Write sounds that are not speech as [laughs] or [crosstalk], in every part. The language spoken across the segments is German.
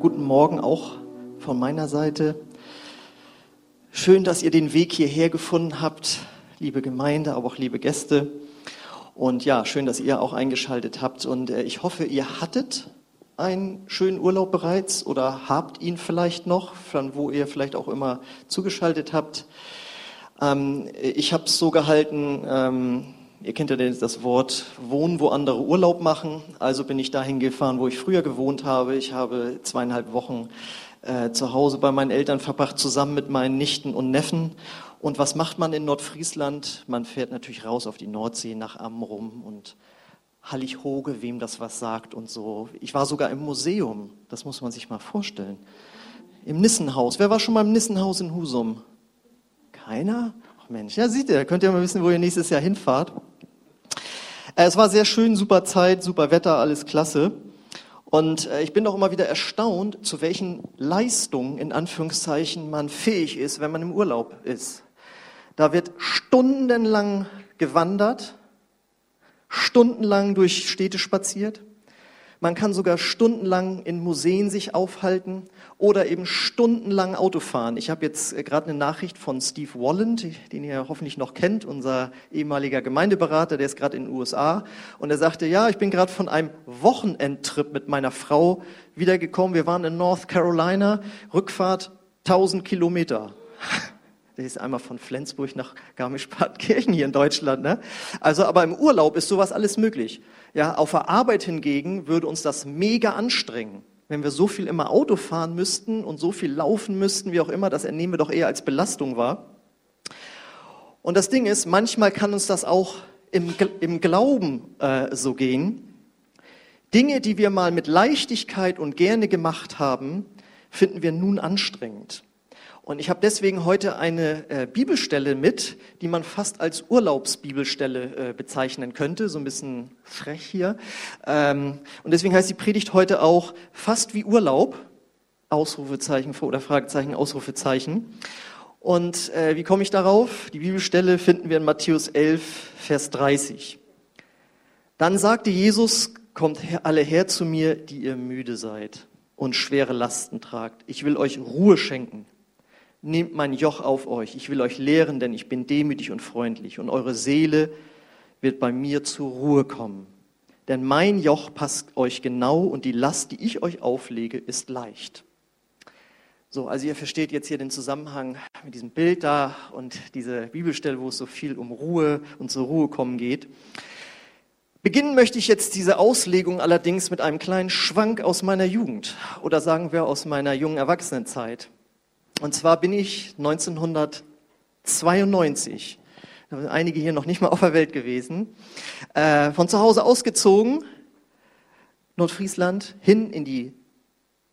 guten Morgen auch von meiner Seite. Schön, dass ihr den Weg hierher gefunden habt, liebe Gemeinde, aber auch liebe Gäste. Und ja, schön, dass ihr auch eingeschaltet habt. Und äh, ich hoffe, ihr hattet einen schönen Urlaub bereits oder habt ihn vielleicht noch, von wo ihr vielleicht auch immer zugeschaltet habt. Ähm, ich habe es so gehalten, ähm, Ihr kennt ja das Wort wohnen, wo andere Urlaub machen. Also bin ich dahin gefahren, wo ich früher gewohnt habe. Ich habe zweieinhalb Wochen äh, zu Hause bei meinen Eltern verbracht, zusammen mit meinen Nichten und Neffen. Und was macht man in Nordfriesland? Man fährt natürlich raus auf die Nordsee nach Amrum und Hallig-Hoge, wem das was sagt und so. Ich war sogar im Museum, das muss man sich mal vorstellen. Im Nissenhaus. Wer war schon mal im Nissenhaus in Husum? Keiner? Ach Mensch, ja, seht ihr, könnt ihr mal wissen, wo ihr nächstes Jahr hinfahrt. Äh, es war sehr schön, super Zeit, super Wetter, alles klasse. Und äh, ich bin auch immer wieder erstaunt, zu welchen Leistungen in Anführungszeichen man fähig ist, wenn man im Urlaub ist. Da wird stundenlang gewandert, stundenlang durch Städte spaziert, man kann sogar stundenlang in Museen sich aufhalten oder eben stundenlang Auto fahren. Ich habe jetzt äh, gerade eine Nachricht von Steve Walland, den ihr hoffentlich noch kennt, unser ehemaliger Gemeindeberater, der ist gerade in den USA. Und er sagte, ja, ich bin gerade von einem Wochenendtrip mit meiner Frau wiedergekommen. Wir waren in North Carolina, Rückfahrt 1000 Kilometer. [laughs] Der ist einmal von Flensburg nach Garmisch-Partenkirchen hier in Deutschland. Ne? Also, aber im Urlaub ist sowas alles möglich. Ja, auf der Arbeit hingegen würde uns das mega anstrengen. Wenn wir so viel immer Auto fahren müssten und so viel laufen müssten, wie auch immer, das ernehmen wir doch eher als Belastung wahr. Und das Ding ist, manchmal kann uns das auch im, im Glauben äh, so gehen. Dinge, die wir mal mit Leichtigkeit und gerne gemacht haben, finden wir nun anstrengend. Und ich habe deswegen heute eine äh, Bibelstelle mit, die man fast als Urlaubsbibelstelle äh, bezeichnen könnte, so ein bisschen frech hier. Ähm, und deswegen heißt die Predigt heute auch fast wie Urlaub, Ausrufezeichen oder Fragezeichen, Ausrufezeichen. Und äh, wie komme ich darauf? Die Bibelstelle finden wir in Matthäus 11, Vers 30. Dann sagte Jesus, kommt alle her zu mir, die ihr müde seid und schwere Lasten tragt. Ich will euch Ruhe schenken. Nehmt mein Joch auf euch. Ich will euch lehren, denn ich bin demütig und freundlich. Und eure Seele wird bei mir zur Ruhe kommen. Denn mein Joch passt euch genau und die Last, die ich euch auflege, ist leicht. So, also ihr versteht jetzt hier den Zusammenhang mit diesem Bild da und diese Bibelstelle, wo es so viel um Ruhe und zur Ruhe kommen geht. Beginnen möchte ich jetzt diese Auslegung allerdings mit einem kleinen Schwank aus meiner Jugend oder sagen wir aus meiner jungen Erwachsenenzeit. Und zwar bin ich 1992, da sind einige hier noch nicht mal auf der Welt gewesen, äh, von zu Hause ausgezogen, Nordfriesland, hin in die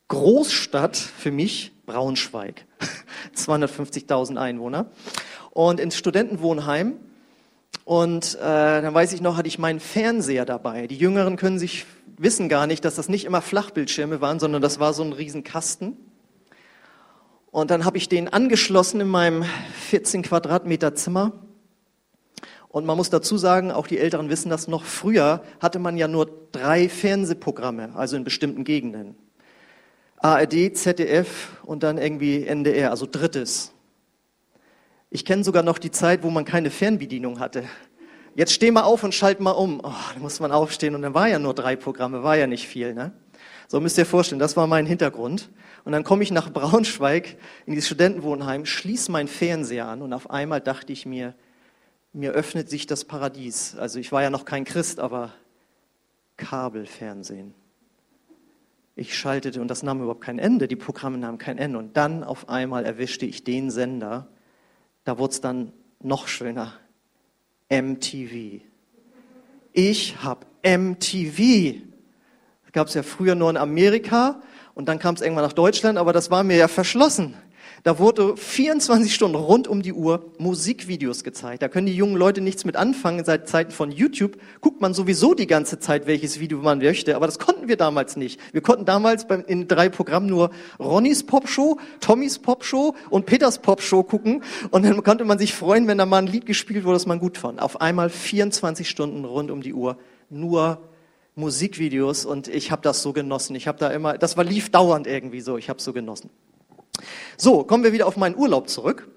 Großstadt für mich, Braunschweig. [laughs] 250.000 Einwohner. Und ins Studentenwohnheim. Und äh, dann weiß ich noch, hatte ich meinen Fernseher dabei. Die Jüngeren können sich wissen gar nicht, dass das nicht immer Flachbildschirme waren, sondern das war so ein Riesenkasten. Und dann habe ich den angeschlossen in meinem 14 Quadratmeter Zimmer. Und man muss dazu sagen, auch die Älteren wissen das noch, früher hatte man ja nur drei Fernsehprogramme, also in bestimmten Gegenden. ARD, ZDF und dann irgendwie NDR, also drittes. Ich kenne sogar noch die Zeit, wo man keine Fernbedienung hatte. Jetzt steh mal auf und schalt mal um. Oh, da muss man aufstehen und dann war ja nur drei Programme, war ja nicht viel. Ne? So müsst ihr vorstellen, das war mein Hintergrund. Und dann komme ich nach Braunschweig in dieses Studentenwohnheim, schließe mein Fernseher an und auf einmal dachte ich mir, mir öffnet sich das Paradies. Also ich war ja noch kein Christ, aber Kabelfernsehen. Ich schaltete und das nahm überhaupt kein Ende, die Programme nahmen kein Ende. Und dann auf einmal erwischte ich den Sender, da wurde es dann noch schöner, MTV. Ich habe MTV gab es ja früher nur in Amerika und dann kam es irgendwann nach Deutschland, aber das war mir ja verschlossen. Da wurde 24 Stunden rund um die Uhr Musikvideos gezeigt. Da können die jungen Leute nichts mit anfangen. Seit Zeiten von YouTube guckt man sowieso die ganze Zeit, welches Video man möchte. Aber das konnten wir damals nicht. Wir konnten damals in drei Programmen nur Ronnys Popshow, Tommys Popshow und Peters Popshow gucken. Und dann konnte man sich freuen, wenn da mal ein Lied gespielt wurde, das man gut fand. Auf einmal 24 Stunden rund um die Uhr nur Musikvideos und ich habe das so genossen. Ich habe da immer, das war lief dauernd irgendwie so. Ich habe so genossen. So, kommen wir wieder auf meinen Urlaub zurück.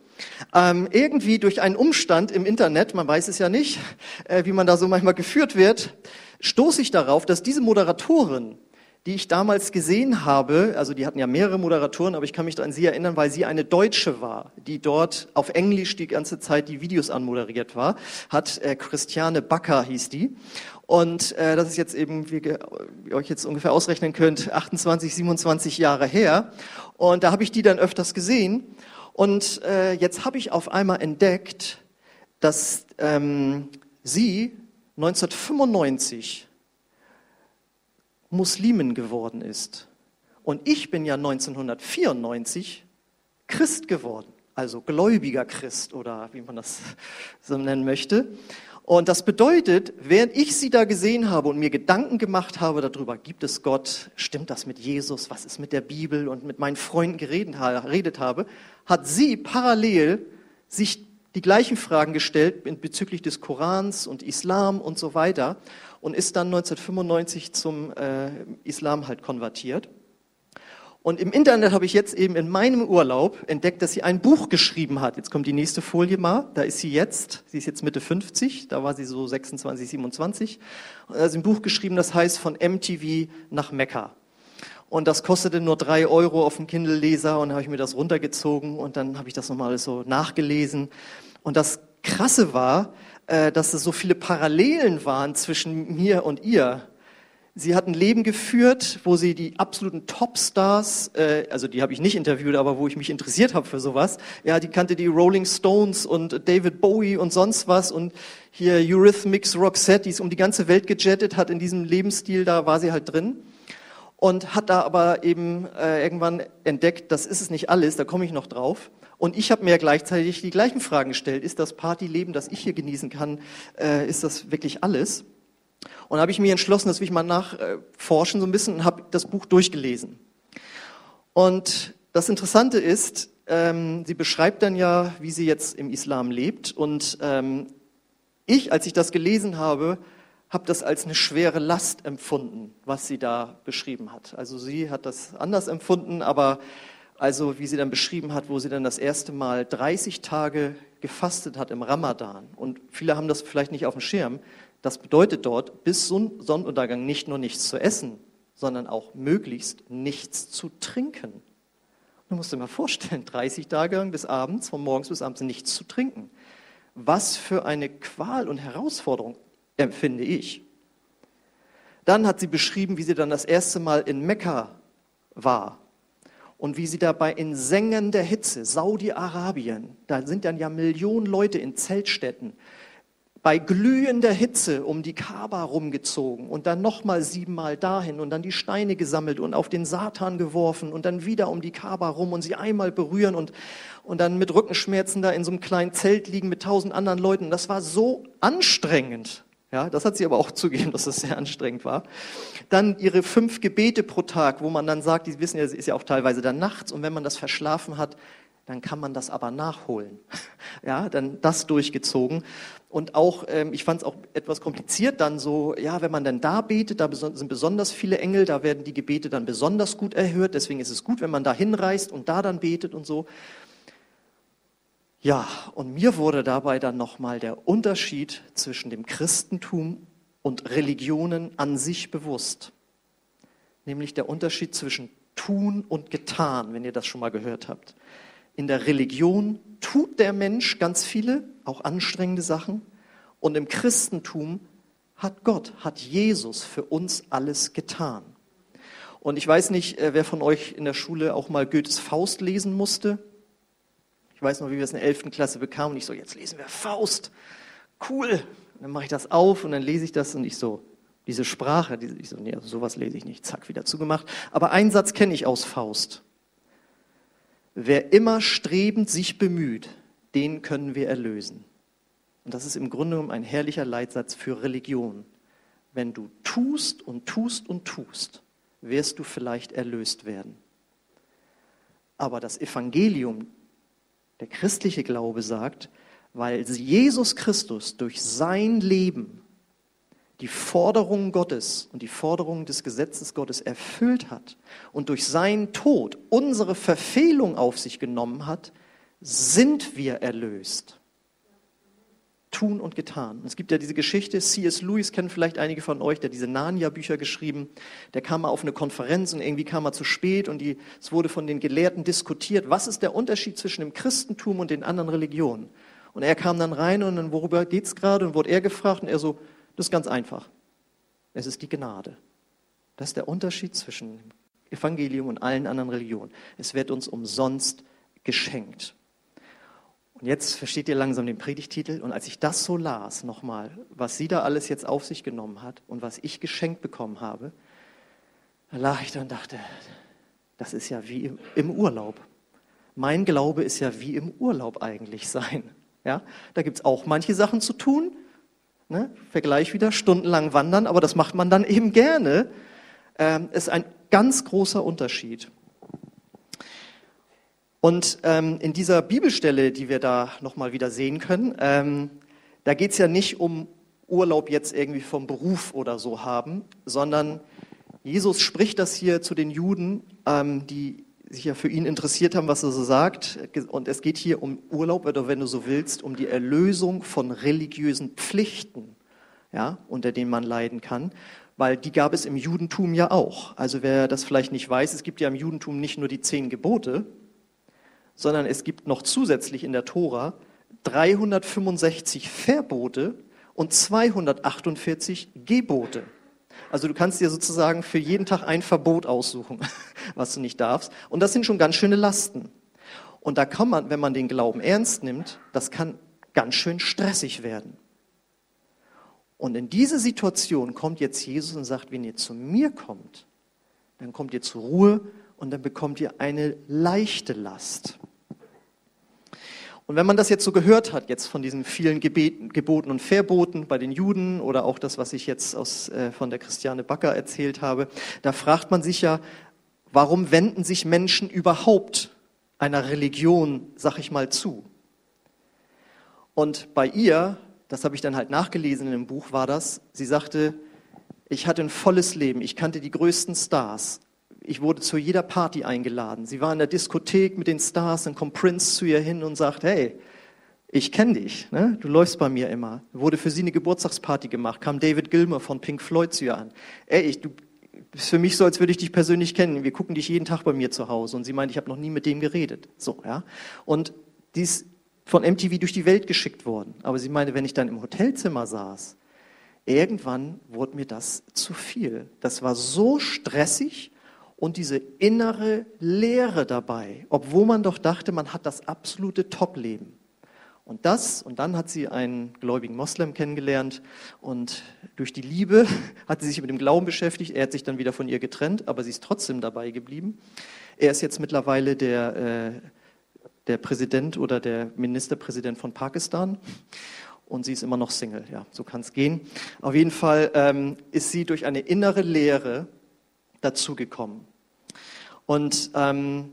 Ähm, irgendwie durch einen Umstand im Internet, man weiß es ja nicht, äh, wie man da so manchmal geführt wird, stoße ich darauf, dass diese Moderatorin, die ich damals gesehen habe, also die hatten ja mehrere Moderatoren, aber ich kann mich an sie erinnern, weil sie eine Deutsche war, die dort auf Englisch die ganze Zeit die Videos anmoderiert war, hat äh, Christiane Backer hieß die. Und äh, das ist jetzt eben, wie ihr euch jetzt ungefähr ausrechnen könnt, 28, 27 Jahre her. Und da habe ich die dann öfters gesehen. Und äh, jetzt habe ich auf einmal entdeckt, dass ähm, sie 1995 Muslimin geworden ist. Und ich bin ja 1994 Christ geworden, also gläubiger Christ oder wie man das [laughs] so nennen möchte. Und das bedeutet, während ich sie da gesehen habe und mir Gedanken gemacht habe darüber, gibt es Gott, stimmt das mit Jesus, was ist mit der Bibel? Und mit meinen Freunden geredet habe, hat sie parallel sich die gleichen Fragen gestellt bezüglich des Korans und Islam und so weiter und ist dann 1995 zum äh, Islam halt konvertiert. Und im Internet habe ich jetzt eben in meinem Urlaub entdeckt, dass sie ein Buch geschrieben hat. Jetzt kommt die nächste Folie mal. Da ist sie jetzt. Sie ist jetzt Mitte 50. Da war sie so 26, 27. Und da sie ein Buch geschrieben, das heißt von MTV nach Mekka. Und das kostete nur drei Euro auf dem Kindle-Leser. Und habe ich mir das runtergezogen und dann habe ich das nochmal so nachgelesen. Und das Krasse war, äh, dass es so viele Parallelen waren zwischen mir und ihr. Sie hat ein Leben geführt, wo sie die absoluten Topstars, äh, also die habe ich nicht interviewt, aber wo ich mich interessiert habe für sowas. Ja, die kannte die Rolling Stones und David Bowie und sonst was und hier Eurythmics, Roxette, die ist um die ganze Welt gejettet, hat in diesem Lebensstil, da war sie halt drin und hat da aber eben äh, irgendwann entdeckt, das ist es nicht alles, da komme ich noch drauf. Und ich habe mir gleichzeitig die gleichen Fragen gestellt. Ist das Partyleben, das ich hier genießen kann, äh, ist das wirklich alles? Und habe ich mir entschlossen, dass will ich mal nachforschen so ein bisschen und habe das Buch durchgelesen. Und das Interessante ist, ähm, sie beschreibt dann ja, wie sie jetzt im Islam lebt. Und ähm, ich, als ich das gelesen habe, habe das als eine schwere Last empfunden, was sie da beschrieben hat. Also sie hat das anders empfunden, aber also wie sie dann beschrieben hat, wo sie dann das erste Mal 30 Tage gefastet hat im Ramadan. Und viele haben das vielleicht nicht auf dem Schirm. Das bedeutet dort, bis Sonnenuntergang nicht nur nichts zu essen, sondern auch möglichst nichts zu trinken. Du musst dir mal vorstellen, 30 Tage lang bis abends, von morgens bis abends nichts zu trinken. Was für eine Qual und Herausforderung empfinde ich. Dann hat sie beschrieben, wie sie dann das erste Mal in Mekka war und wie sie dabei in sengender Hitze, Saudi-Arabien, da sind dann ja Millionen Leute in Zeltstätten, bei glühender Hitze um die Kaaba rumgezogen und dann nochmal siebenmal dahin und dann die Steine gesammelt und auf den Satan geworfen und dann wieder um die Kaaba rum und sie einmal berühren und, und dann mit Rückenschmerzen da in so einem kleinen Zelt liegen mit tausend anderen Leuten. Das war so anstrengend. Ja, das hat sie aber auch zugegeben, dass das sehr anstrengend war. Dann ihre fünf Gebete pro Tag, wo man dann sagt, die wissen ja, sie ist ja auch teilweise dann nachts und wenn man das verschlafen hat, dann kann man das aber nachholen. [laughs] Ja, dann das durchgezogen. Und auch, ähm, ich fand es auch etwas kompliziert dann so, ja, wenn man dann da betet, da sind besonders viele Engel, da werden die Gebete dann besonders gut erhört. Deswegen ist es gut, wenn man da hinreist und da dann betet und so. Ja, und mir wurde dabei dann nochmal der Unterschied zwischen dem Christentum und Religionen an sich bewusst. Nämlich der Unterschied zwischen tun und getan, wenn ihr das schon mal gehört habt. In der Religion tut der Mensch ganz viele, auch anstrengende Sachen. Und im Christentum hat Gott, hat Jesus für uns alles getan. Und ich weiß nicht, äh, wer von euch in der Schule auch mal Goethes Faust lesen musste. Ich weiß noch, wie wir es in der 11. Klasse bekamen und ich so, jetzt lesen wir Faust. Cool. Und dann mache ich das auf und dann lese ich das und ich so, diese Sprache, diese, ich so, nee, also sowas lese ich nicht. Zack, wieder zugemacht. Aber einen Satz kenne ich aus Faust. Wer immer strebend sich bemüht, den können wir erlösen. Und das ist im Grunde genommen ein herrlicher Leitsatz für Religion. Wenn du tust und tust und tust, wirst du vielleicht erlöst werden. Aber das Evangelium, der christliche Glaube sagt, weil Jesus Christus durch sein Leben die Forderungen Gottes und die Forderungen des Gesetzes Gottes erfüllt hat und durch seinen Tod unsere Verfehlung auf sich genommen hat, sind wir erlöst. Tun und getan. Es gibt ja diese Geschichte, C.S. Lewis kennen vielleicht einige von euch, der diese Narnia-Bücher geschrieben. Der kam mal auf eine Konferenz und irgendwie kam er zu spät und die, es wurde von den Gelehrten diskutiert, was ist der Unterschied zwischen dem Christentum und den anderen Religionen. Und er kam dann rein und dann, worüber geht's gerade? Und wurde er gefragt und er so, das ist ganz einfach. Es ist die Gnade. Das ist der Unterschied zwischen dem Evangelium und allen anderen Religionen. Es wird uns umsonst geschenkt. Und jetzt versteht ihr langsam den Predigtitel. Und als ich das so las, nochmal, was sie da alles jetzt auf sich genommen hat und was ich geschenkt bekommen habe, da lag ich da und dachte, das ist ja wie im Urlaub. Mein Glaube ist ja wie im Urlaub eigentlich sein. Ja, da gibt es auch manche Sachen zu tun. Ne? Vergleich wieder, stundenlang wandern, aber das macht man dann eben gerne. Ähm, ist ein ganz großer Unterschied. Und ähm, in dieser Bibelstelle, die wir da nochmal wieder sehen können, ähm, da geht es ja nicht um Urlaub jetzt irgendwie vom Beruf oder so haben, sondern Jesus spricht das hier zu den Juden, ähm, die sich ja für ihn interessiert haben, was er so sagt. Und es geht hier um Urlaub, oder wenn du so willst, um die Erlösung von religiösen Pflichten, ja, unter denen man leiden kann. Weil die gab es im Judentum ja auch. Also wer das vielleicht nicht weiß, es gibt ja im Judentum nicht nur die zehn Gebote, sondern es gibt noch zusätzlich in der Tora 365 Verbote und 248 Gebote. Also du kannst dir sozusagen für jeden Tag ein Verbot aussuchen, [laughs] was du nicht darfst. Und das sind schon ganz schöne Lasten. Und da kann man, wenn man den Glauben ernst nimmt, das kann ganz schön stressig werden. Und in diese Situation kommt jetzt Jesus und sagt, wenn ihr zu mir kommt, dann kommt ihr zur Ruhe und dann bekommt ihr eine leichte Last. Und wenn man das jetzt so gehört hat, jetzt von diesen vielen Gebeten, Geboten und Verboten bei den Juden oder auch das, was ich jetzt aus, äh, von der Christiane Backer erzählt habe, da fragt man sich ja, warum wenden sich Menschen überhaupt einer Religion, sag ich mal, zu? Und bei ihr, das habe ich dann halt nachgelesen in dem Buch, war das, sie sagte, ich hatte ein volles Leben, ich kannte die größten Stars, ich wurde zu jeder Party eingeladen. Sie war in der Diskothek mit den Stars, dann kommt Prince zu ihr hin und sagt, hey, ich kenne dich, ne? du läufst bei mir immer. Wurde für sie eine Geburtstagsparty gemacht, kam David Gilmer von Pink Floyd zu ihr an. Ey, ich, du bist für mich so, als würde ich dich persönlich kennen. Wir gucken dich jeden Tag bei mir zu Hause. Und sie meint, ich habe noch nie mit dem geredet. So, ja. Und die ist von MTV durch die Welt geschickt worden. Aber sie meinte, wenn ich dann im Hotelzimmer saß, irgendwann wurde mir das zu viel. Das war so stressig und diese innere Leere dabei, obwohl man doch dachte, man hat das absolute Top-Leben. Und das, und dann hat sie einen gläubigen Moslem kennengelernt und durch die Liebe [laughs] hat sie sich mit dem Glauben beschäftigt. Er hat sich dann wieder von ihr getrennt, aber sie ist trotzdem dabei geblieben. Er ist jetzt mittlerweile der, äh, der Präsident oder der Ministerpräsident von Pakistan und sie ist immer noch Single. Ja, so kann es gehen. Auf jeden Fall ähm, ist sie durch eine innere Lehre dazugekommen. Und ähm,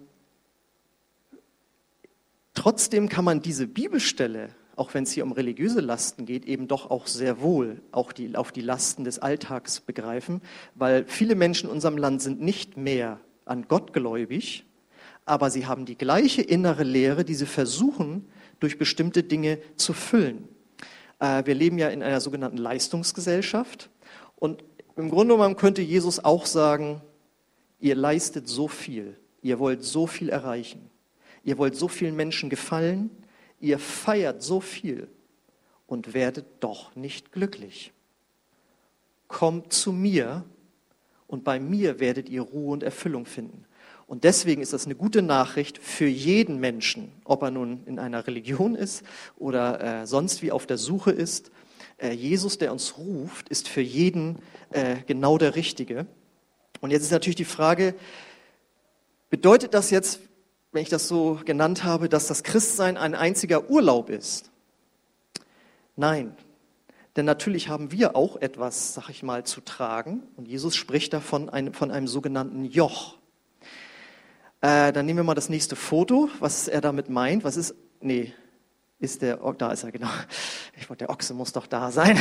trotzdem kann man diese Bibelstelle, auch wenn es hier um religiöse Lasten geht, eben doch auch sehr wohl auch die, auf die Lasten des Alltags begreifen, weil viele Menschen in unserem Land sind nicht mehr an Gott gläubig, aber sie haben die gleiche innere Lehre, die sie versuchen, durch bestimmte Dinge zu füllen. Äh, wir leben ja in einer sogenannten Leistungsgesellschaft und im Grunde genommen könnte Jesus auch sagen, ihr leistet so viel, ihr wollt so viel erreichen, ihr wollt so vielen Menschen gefallen, ihr feiert so viel und werdet doch nicht glücklich. Kommt zu mir und bei mir werdet ihr Ruhe und Erfüllung finden. Und deswegen ist das eine gute Nachricht für jeden Menschen, ob er nun in einer Religion ist oder äh, sonst wie auf der Suche ist Jesus, der uns ruft, ist für jeden äh, genau der Richtige. Und jetzt ist natürlich die Frage, bedeutet das jetzt, wenn ich das so genannt habe, dass das Christsein ein einziger Urlaub ist? Nein, denn natürlich haben wir auch etwas, sag ich mal, zu tragen. Und Jesus spricht davon von einem sogenannten Joch. Äh, dann nehmen wir mal das nächste Foto, was er damit meint. Was ist, nee, ist der, da ist er, genau. Ich wollte, der Ochse muss doch da sein.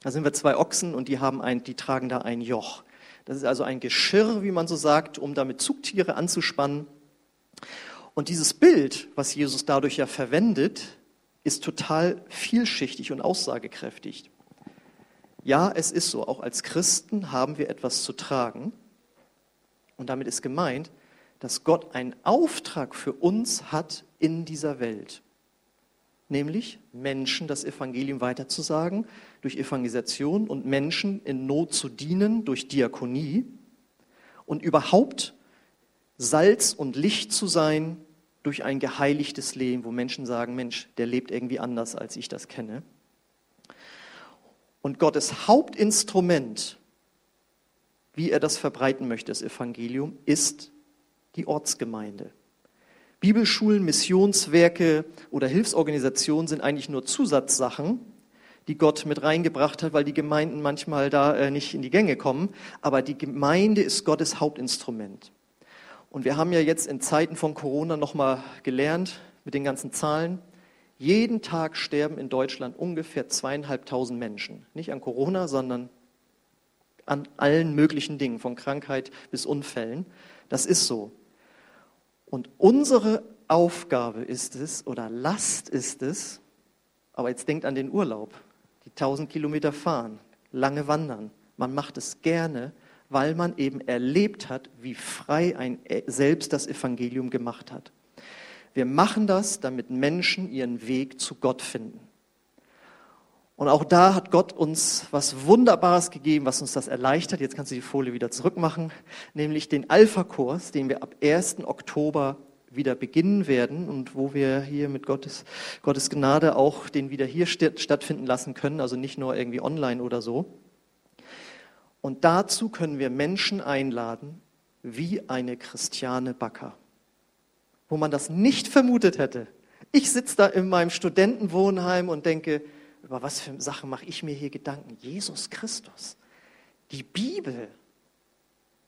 Da sind wir zwei Ochsen und die, haben ein, die tragen da ein Joch. Das ist also ein Geschirr, wie man so sagt, um damit Zugtiere anzuspannen. Und dieses Bild, was Jesus dadurch ja verwendet, ist total vielschichtig und aussagekräftig. Ja, es ist so, auch als Christen haben wir etwas zu tragen. Und damit ist gemeint, dass Gott einen Auftrag für uns hat in dieser Welt nämlich Menschen das Evangelium weiterzusagen durch Evangelisation und Menschen in Not zu dienen durch Diakonie und überhaupt Salz und Licht zu sein durch ein geheiligtes Leben, wo Menschen sagen, Mensch, der lebt irgendwie anders, als ich das kenne. Und Gottes Hauptinstrument, wie er das verbreiten möchte, das Evangelium, ist die Ortsgemeinde. Bibelschulen, Missionswerke oder Hilfsorganisationen sind eigentlich nur Zusatzsachen, die Gott mit reingebracht hat, weil die Gemeinden manchmal da äh, nicht in die Gänge kommen. Aber die Gemeinde ist Gottes Hauptinstrument. Und wir haben ja jetzt in Zeiten von Corona nochmal gelernt mit den ganzen Zahlen. Jeden Tag sterben in Deutschland ungefähr zweieinhalbtausend Menschen. Nicht an Corona, sondern an allen möglichen Dingen, von Krankheit bis Unfällen. Das ist so. Und unsere Aufgabe ist es oder Last ist es, aber jetzt denkt an den Urlaub, die 1000 Kilometer fahren, lange wandern. Man macht es gerne, weil man eben erlebt hat, wie frei ein selbst das Evangelium gemacht hat. Wir machen das, damit Menschen ihren Weg zu Gott finden. Und auch da hat Gott uns was Wunderbares gegeben, was uns das erleichtert. Jetzt kannst du die Folie wieder zurückmachen, nämlich den Alpha-Kurs, den wir ab 1. Oktober wieder beginnen werden und wo wir hier mit Gottes, Gottes Gnade auch den wieder hier stattfinden lassen können, also nicht nur irgendwie online oder so. Und dazu können wir Menschen einladen, wie eine Christiane Backer, wo man das nicht vermutet hätte. Ich sitze da in meinem Studentenwohnheim und denke, über was für Sachen mache ich mir hier Gedanken? Jesus Christus, die Bibel.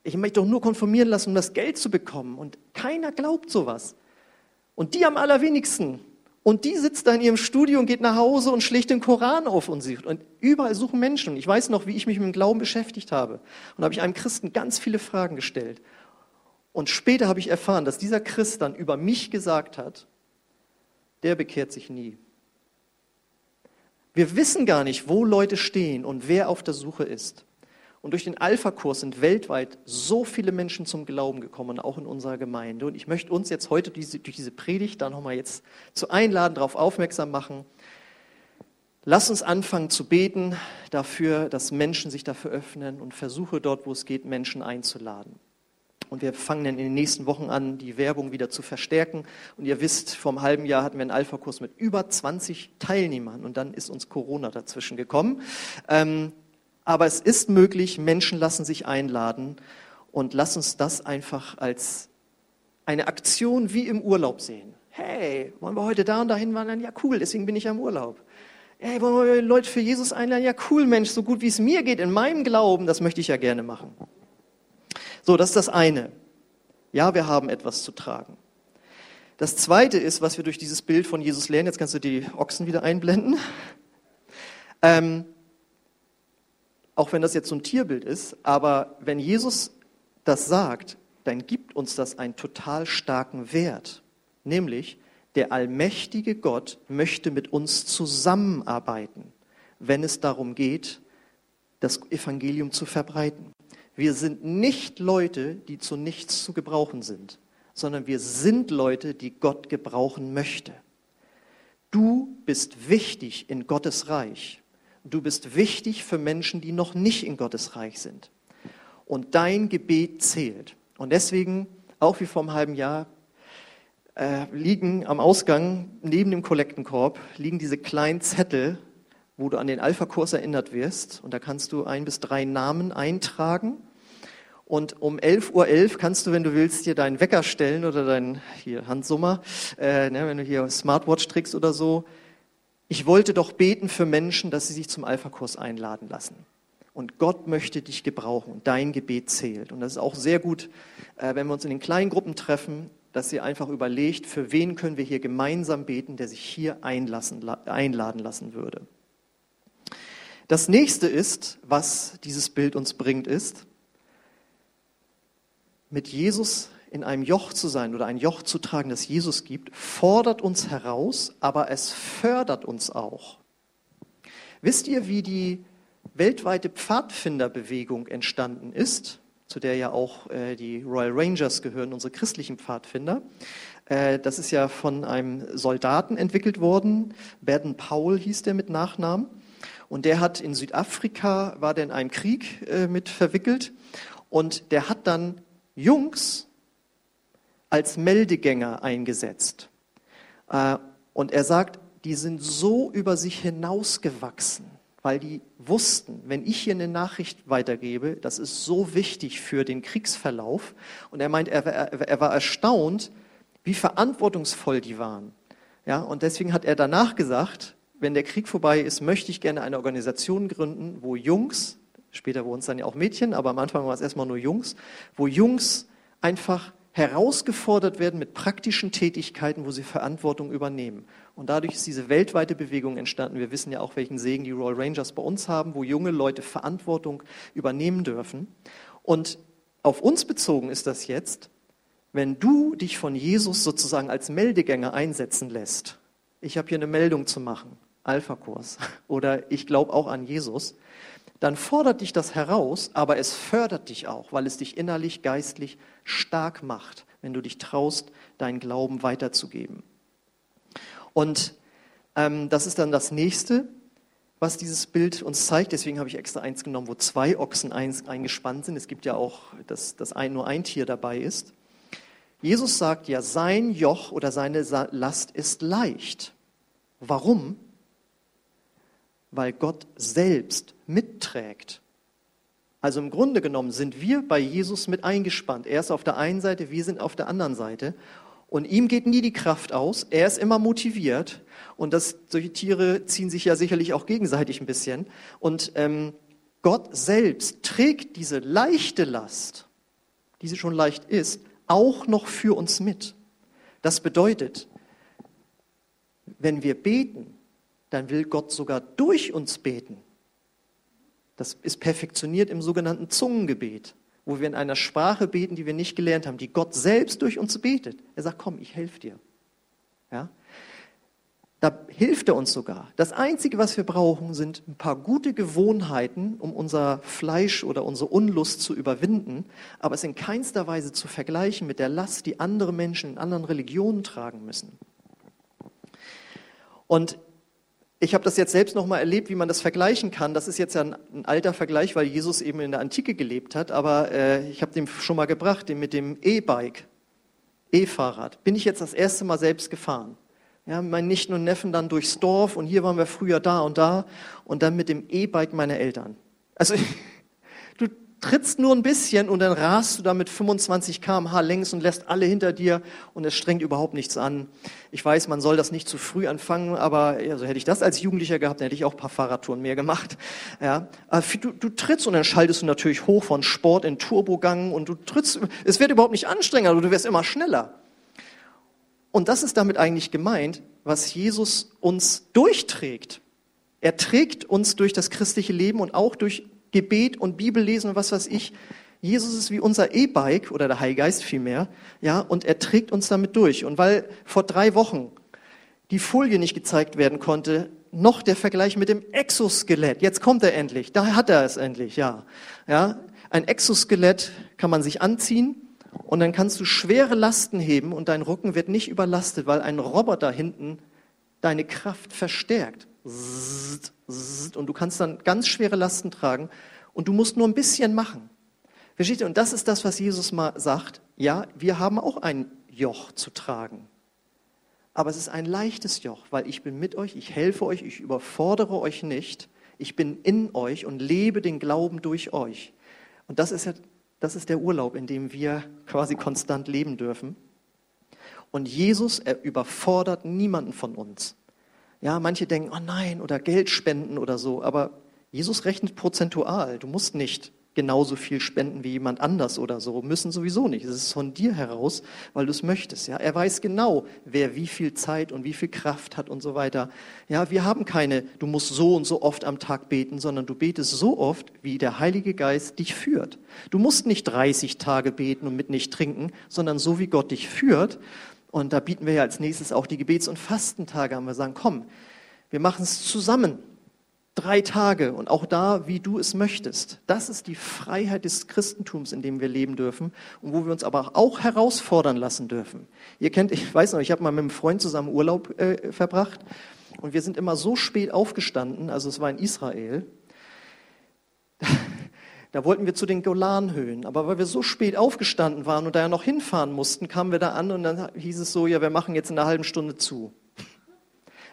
Ich möchte doch nur konformieren lassen, um das Geld zu bekommen. Und keiner glaubt sowas. Und die am allerwenigsten. Und die sitzt da in ihrem Studio und geht nach Hause und schlägt den Koran auf und sieht. Und überall suchen Menschen. Ich weiß noch, wie ich mich mit dem Glauben beschäftigt habe. Und da habe ich einem Christen ganz viele Fragen gestellt. Und später habe ich erfahren, dass dieser Christ dann über mich gesagt hat, der bekehrt sich nie. Wir wissen gar nicht, wo Leute stehen und wer auf der Suche ist. Und durch den Alpha-Kurs sind weltweit so viele Menschen zum Glauben gekommen, auch in unserer Gemeinde. Und ich möchte uns jetzt heute durch diese Predigt da nochmal jetzt zu einladen, darauf aufmerksam machen. Lass uns anfangen zu beten dafür, dass Menschen sich dafür öffnen und versuche dort, wo es geht, Menschen einzuladen. Und wir fangen dann in den nächsten Wochen an, die Werbung wieder zu verstärken. Und ihr wisst, vor einem halben Jahr hatten wir einen Alpha-Kurs mit über 20 Teilnehmern und dann ist uns Corona dazwischen gekommen. Ähm, aber es ist möglich, Menschen lassen sich einladen und lass uns das einfach als eine Aktion wie im Urlaub sehen. Hey, wollen wir heute da und dahin wandern? Ja, cool, deswegen bin ich im Urlaub. Hey, wollen wir Leute für Jesus einladen? Ja, cool, Mensch, so gut wie es mir geht in meinem Glauben, das möchte ich ja gerne machen. So, das ist das eine. Ja, wir haben etwas zu tragen. Das zweite ist, was wir durch dieses Bild von Jesus lernen, jetzt kannst du die Ochsen wieder einblenden. Ähm, auch wenn das jetzt so ein Tierbild ist, aber wenn Jesus das sagt, dann gibt uns das einen total starken Wert. Nämlich, der allmächtige Gott möchte mit uns zusammenarbeiten, wenn es darum geht, das Evangelium zu verbreiten. Wir sind nicht Leute, die zu nichts zu gebrauchen sind, sondern wir sind Leute, die Gott gebrauchen möchte. Du bist wichtig in Gottes Reich. Du bist wichtig für Menschen, die noch nicht in Gottes Reich sind. Und dein Gebet zählt. Und deswegen, auch wie vor einem halben Jahr, äh, liegen am Ausgang neben dem Kollektenkorb liegen diese kleinen Zettel wo du an den Alpha-Kurs erinnert wirst. Und da kannst du ein bis drei Namen eintragen. Und um 11.11 Uhr .11 kannst du, wenn du willst, dir deinen Wecker stellen oder deinen hier Handsummer, äh, ne, wenn du hier Smartwatch trägst oder so. Ich wollte doch beten für Menschen, dass sie sich zum Alpha-Kurs einladen lassen. Und Gott möchte dich gebrauchen und dein Gebet zählt. Und das ist auch sehr gut, äh, wenn wir uns in den kleinen Gruppen treffen, dass ihr einfach überlegt, für wen können wir hier gemeinsam beten, der sich hier einlassen, einladen lassen würde. Das nächste ist, was dieses Bild uns bringt, ist, mit Jesus in einem Joch zu sein oder ein Joch zu tragen, das Jesus gibt, fordert uns heraus, aber es fördert uns auch. Wisst ihr, wie die weltweite Pfadfinderbewegung entstanden ist, zu der ja auch äh, die Royal Rangers gehören, unsere christlichen Pfadfinder? Äh, das ist ja von einem Soldaten entwickelt worden, Baden Powell hieß der mit Nachnamen. Und der hat in Südafrika, war der in einem Krieg äh, mit verwickelt. Und der hat dann Jungs als Meldegänger eingesetzt. Äh, und er sagt, die sind so über sich hinausgewachsen, weil die wussten, wenn ich hier eine Nachricht weitergebe, das ist so wichtig für den Kriegsverlauf. Und er meint, er, er, er war erstaunt, wie verantwortungsvoll die waren. Ja, und deswegen hat er danach gesagt, wenn der Krieg vorbei ist, möchte ich gerne eine Organisation gründen, wo Jungs, später wurden es dann ja auch Mädchen, aber am Anfang war es erstmal nur Jungs, wo Jungs einfach herausgefordert werden mit praktischen Tätigkeiten, wo sie Verantwortung übernehmen. Und dadurch ist diese weltweite Bewegung entstanden. Wir wissen ja auch, welchen Segen die Royal Rangers bei uns haben, wo junge Leute Verantwortung übernehmen dürfen. Und auf uns bezogen ist das jetzt, wenn du dich von Jesus sozusagen als Meldegänger einsetzen lässt. Ich habe hier eine Meldung zu machen, Alpha-Kurs, oder ich glaube auch an Jesus dann fordert dich das heraus, aber es fördert dich auch, weil es dich innerlich, geistlich stark macht, wenn du dich traust, deinen Glauben weiterzugeben. Und ähm, das ist dann das nächste, was dieses Bild uns zeigt. Deswegen habe ich extra eins genommen, wo zwei Ochsen eingespannt sind. Es gibt ja auch, dass, dass ein, nur ein Tier dabei ist. Jesus sagt ja, sein Joch oder seine Last ist leicht. Warum? Weil Gott selbst mitträgt. Also im Grunde genommen sind wir bei Jesus mit eingespannt. Er ist auf der einen Seite, wir sind auf der anderen Seite. Und ihm geht nie die Kraft aus. Er ist immer motiviert. Und das, solche Tiere ziehen sich ja sicherlich auch gegenseitig ein bisschen. Und ähm, Gott selbst trägt diese leichte Last, die sie schon leicht ist, auch noch für uns mit. Das bedeutet, wenn wir beten, dann will Gott sogar durch uns beten. Das ist perfektioniert im sogenannten Zungengebet, wo wir in einer Sprache beten, die wir nicht gelernt haben, die Gott selbst durch uns betet. Er sagt, komm, ich helfe dir. Ja? Da hilft er uns sogar. Das Einzige, was wir brauchen, sind ein paar gute Gewohnheiten, um unser Fleisch oder unsere Unlust zu überwinden, aber es in keinster Weise zu vergleichen mit der Last, die andere Menschen in anderen Religionen tragen müssen. Und ich habe das jetzt selbst noch mal erlebt, wie man das vergleichen kann. Das ist jetzt ja ein, ein alter Vergleich, weil Jesus eben in der Antike gelebt hat. Aber äh, ich habe den schon mal gebracht, den mit dem E-Bike, E-Fahrrad. Bin ich jetzt das erste Mal selbst gefahren. Ja, mein Nichten und Neffen dann durchs Dorf und hier waren wir früher da und da und dann mit dem E-Bike meiner Eltern. Also [laughs] du trittst nur ein bisschen und dann rast du da mit 25 km/h längs und lässt alle hinter dir und es strengt überhaupt nichts an. Ich weiß, man soll das nicht zu früh anfangen, aber also hätte ich das als Jugendlicher gehabt, dann hätte ich auch ein paar Fahrradtouren mehr gemacht. Ja, du, du trittst und dann schaltest du natürlich hoch von Sport in Turbogang und du trittst, es wird überhaupt nicht anstrengender, du wirst immer schneller. Und das ist damit eigentlich gemeint, was Jesus uns durchträgt. Er trägt uns durch das christliche Leben und auch durch Gebet und Bibellesen und was weiß ich. Jesus ist wie unser E-Bike oder der Heilgeist vielmehr, ja, und er trägt uns damit durch. Und weil vor drei Wochen die Folie nicht gezeigt werden konnte, noch der Vergleich mit dem Exoskelett. Jetzt kommt er endlich. Da hat er es endlich, ja. Ja, ein Exoskelett kann man sich anziehen und dann kannst du schwere Lasten heben und dein Rücken wird nicht überlastet, weil ein Roboter hinten deine Kraft verstärkt und du kannst dann ganz schwere Lasten tragen und du musst nur ein bisschen machen. Versteht ihr? Und das ist das, was Jesus mal sagt. Ja, wir haben auch ein Joch zu tragen. Aber es ist ein leichtes Joch, weil ich bin mit euch, ich helfe euch, ich überfordere euch nicht. Ich bin in euch und lebe den Glauben durch euch. Und das ist, ja, das ist der Urlaub, in dem wir quasi konstant leben dürfen. Und Jesus, er überfordert niemanden von uns. Ja, manche denken, oh nein, oder Geld spenden oder so, aber Jesus rechnet prozentual. Du musst nicht genauso viel spenden wie jemand anders oder so. Müssen sowieso nicht. Es ist von dir heraus, weil du es möchtest. Ja, er weiß genau, wer wie viel Zeit und wie viel Kraft hat und so weiter. Ja, wir haben keine, du musst so und so oft am Tag beten, sondern du betest so oft, wie der Heilige Geist dich führt. Du musst nicht 30 Tage beten und mit nicht trinken, sondern so wie Gott dich führt. Und da bieten wir ja als nächstes auch die Gebets- und Fastentage an. Wir sagen, komm, wir machen es zusammen drei Tage und auch da, wie du es möchtest. Das ist die Freiheit des Christentums, in dem wir leben dürfen und wo wir uns aber auch herausfordern lassen dürfen. Ihr kennt, ich weiß noch, ich habe mal mit einem Freund zusammen Urlaub äh, verbracht und wir sind immer so spät aufgestanden, also es war in Israel. Da wollten wir zu den Golanhöhen, aber weil wir so spät aufgestanden waren und da ja noch hinfahren mussten, kamen wir da an und dann hieß es so, ja, wir machen jetzt in einer halben Stunde zu.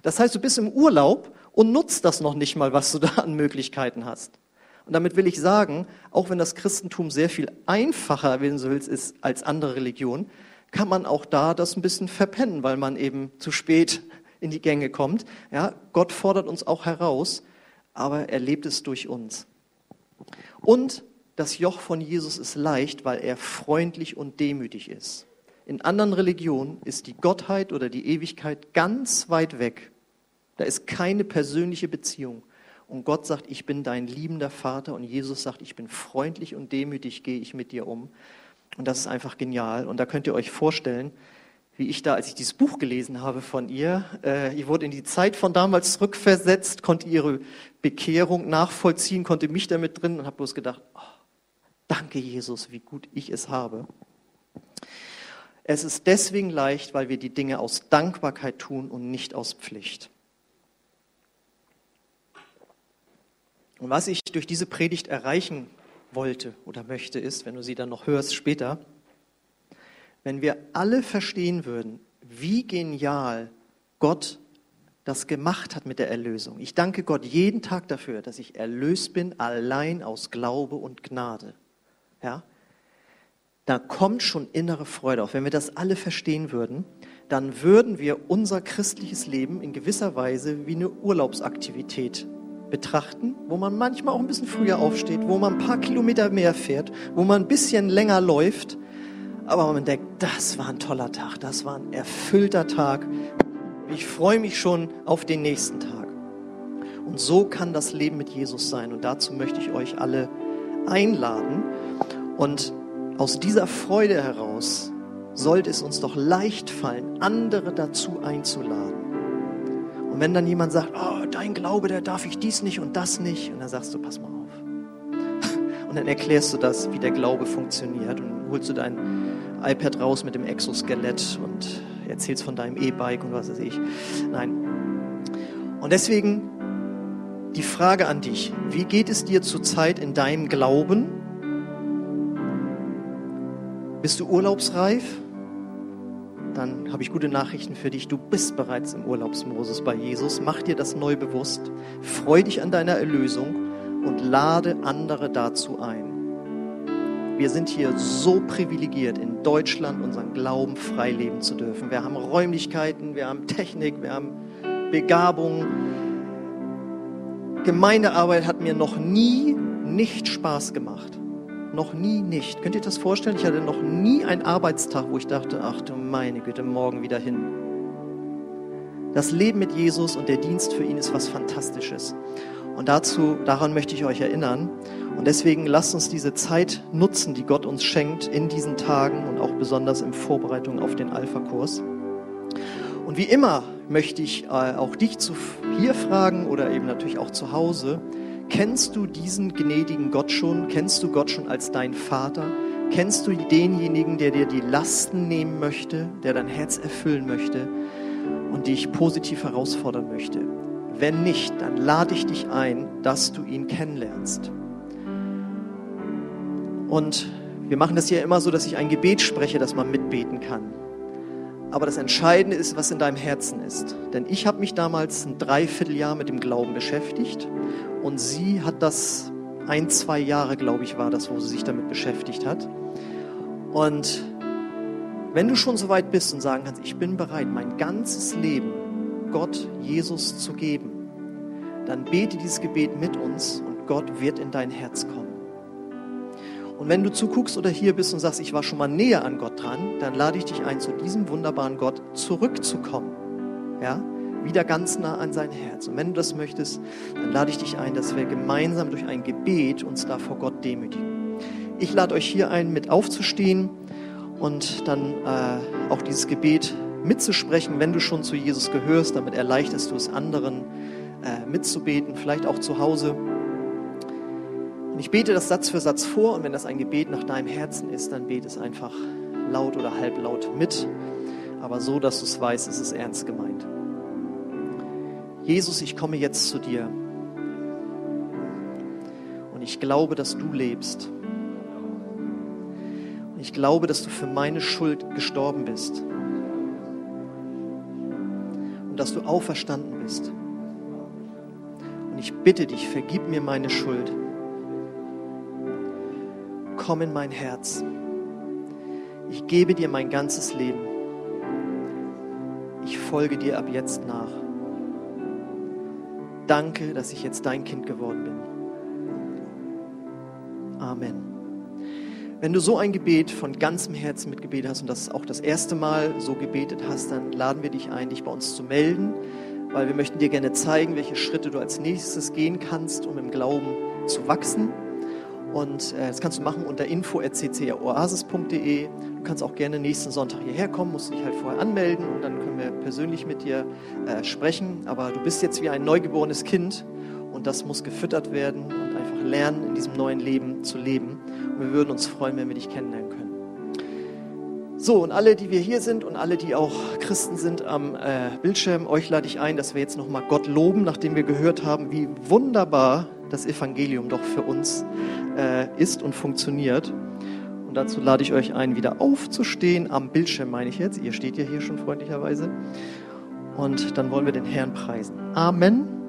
Das heißt, du bist im Urlaub und nutzt das noch nicht mal, was du [laughs] da an Möglichkeiten hast. Und damit will ich sagen, auch wenn das Christentum sehr viel einfacher, wenn du willst, ist als andere Religionen, kann man auch da das ein bisschen verpennen, weil man eben zu spät in die Gänge kommt. Ja, Gott fordert uns auch heraus, aber er lebt es durch uns. Und das Joch von Jesus ist leicht, weil er freundlich und demütig ist. In anderen Religionen ist die Gottheit oder die Ewigkeit ganz weit weg. Da ist keine persönliche Beziehung. Und Gott sagt, ich bin dein liebender Vater. Und Jesus sagt, ich bin freundlich und demütig, gehe ich mit dir um. Und das ist einfach genial. Und da könnt ihr euch vorstellen, wie ich da, als ich dieses Buch gelesen habe von ihr, äh, ihr wurde in die Zeit von damals zurückversetzt, konnte ihre Bekehrung nachvollziehen, konnte mich damit drin und habe bloß gedacht, oh, danke Jesus, wie gut ich es habe. Es ist deswegen leicht, weil wir die Dinge aus Dankbarkeit tun und nicht aus Pflicht. Und was ich durch diese Predigt erreichen wollte oder möchte, ist, wenn du sie dann noch hörst später, wenn wir alle verstehen würden, wie genial Gott das gemacht hat mit der Erlösung. Ich danke Gott jeden Tag dafür, dass ich erlöst bin, allein aus Glaube und Gnade. Ja? Da kommt schon innere Freude auf. Wenn wir das alle verstehen würden, dann würden wir unser christliches Leben in gewisser Weise wie eine Urlaubsaktivität betrachten, wo man manchmal auch ein bisschen früher aufsteht, wo man ein paar Kilometer mehr fährt, wo man ein bisschen länger läuft, aber man denkt, das war ein toller Tag, das war ein erfüllter Tag. Ich freue mich schon auf den nächsten Tag. Und so kann das Leben mit Jesus sein. Und dazu möchte ich euch alle einladen. Und aus dieser Freude heraus sollte es uns doch leicht fallen, andere dazu einzuladen wenn dann jemand sagt, oh, dein Glaube, der darf ich dies nicht und das nicht, und dann sagst du, pass mal auf. [laughs] Und dann erklärst du das, wie der Glaube funktioniert und holst du dein iPad raus mit dem Exoskelett und erzählst von deinem E-Bike und was weiß ich. Nein. Und deswegen die Frage an dich, wie geht es dir zurzeit in deinem Glauben? Bist du urlaubsreif? dann habe ich gute Nachrichten für dich. Du bist bereits im Urlaubsmoses bei Jesus. Mach dir das neu bewusst. Freu dich an deiner Erlösung und lade andere dazu ein. Wir sind hier so privilegiert, in Deutschland unseren Glauben frei leben zu dürfen. Wir haben Räumlichkeiten, wir haben Technik, wir haben Begabung. Gemeindearbeit hat mir noch nie nicht Spaß gemacht. Noch nie nicht. Könnt ihr das vorstellen? Ich hatte noch nie einen Arbeitstag, wo ich dachte, ach du meine Güte, morgen wieder hin. Das Leben mit Jesus und der Dienst für ihn ist was Fantastisches. Und dazu, daran möchte ich euch erinnern. Und deswegen lasst uns diese Zeit nutzen, die Gott uns schenkt in diesen Tagen und auch besonders in Vorbereitung auf den Alpha-Kurs. Und wie immer möchte ich äh, auch dich zu hier fragen oder eben natürlich auch zu Hause, Kennst du diesen gnädigen Gott schon? Kennst du Gott schon als dein Vater? Kennst du denjenigen, der dir die Lasten nehmen möchte, der dein Herz erfüllen möchte und dich positiv herausfordern möchte? Wenn nicht, dann lade ich dich ein, dass du ihn kennenlernst. Und wir machen das hier immer so, dass ich ein Gebet spreche, dass man mitbeten kann. Aber das Entscheidende ist, was in deinem Herzen ist. Denn ich habe mich damals ein Dreivierteljahr mit dem Glauben beschäftigt und sie hat das ein, zwei Jahre, glaube ich, war das, wo sie sich damit beschäftigt hat. Und wenn du schon so weit bist und sagen kannst, ich bin bereit, mein ganzes Leben Gott, Jesus zu geben, dann bete dieses Gebet mit uns und Gott wird in dein Herz kommen. Und wenn du zuguckst oder hier bist und sagst, ich war schon mal näher an Gott dran, dann lade ich dich ein, zu diesem wunderbaren Gott zurückzukommen. Ja? Wieder ganz nah an sein Herz. Und wenn du das möchtest, dann lade ich dich ein, dass wir gemeinsam durch ein Gebet uns da vor Gott demütigen. Ich lade euch hier ein, mit aufzustehen und dann äh, auch dieses Gebet mitzusprechen, wenn du schon zu Jesus gehörst. Damit erleichterst du es anderen äh, mitzubeten, vielleicht auch zu Hause. Und ich bete das Satz für Satz vor und wenn das ein Gebet nach deinem Herzen ist, dann bete es einfach laut oder halblaut mit, aber so, dass du es weißt, es ist ernst gemeint. Jesus, ich komme jetzt zu dir und ich glaube, dass du lebst. Und ich glaube, dass du für meine Schuld gestorben bist und dass du auferstanden bist. Und ich bitte dich, vergib mir meine Schuld komm in mein Herz. Ich gebe dir mein ganzes Leben. Ich folge dir ab jetzt nach. Danke, dass ich jetzt dein Kind geworden bin. Amen. Wenn du so ein Gebet von ganzem Herzen mitgebetet hast und das auch das erste Mal so gebetet hast, dann laden wir dich ein, dich bei uns zu melden, weil wir möchten dir gerne zeigen, welche Schritte du als nächstes gehen kannst, um im Glauben zu wachsen. Und äh, das kannst du machen unter info.ccroasis.de. Du kannst auch gerne nächsten Sonntag hierher kommen, musst dich halt vorher anmelden und dann können wir persönlich mit dir äh, sprechen. Aber du bist jetzt wie ein neugeborenes Kind und das muss gefüttert werden und einfach lernen, in diesem neuen Leben zu leben. Und wir würden uns freuen, wenn wir dich kennenlernen können. So, und alle, die wir hier sind und alle, die auch Christen sind am äh, Bildschirm, euch lade ich ein, dass wir jetzt nochmal Gott loben, nachdem wir gehört haben, wie wunderbar das Evangelium doch für uns äh, ist und funktioniert. Und dazu lade ich euch ein, wieder aufzustehen. Am Bildschirm meine ich jetzt. Ihr steht ja hier schon freundlicherweise. Und dann wollen wir den Herrn preisen. Amen.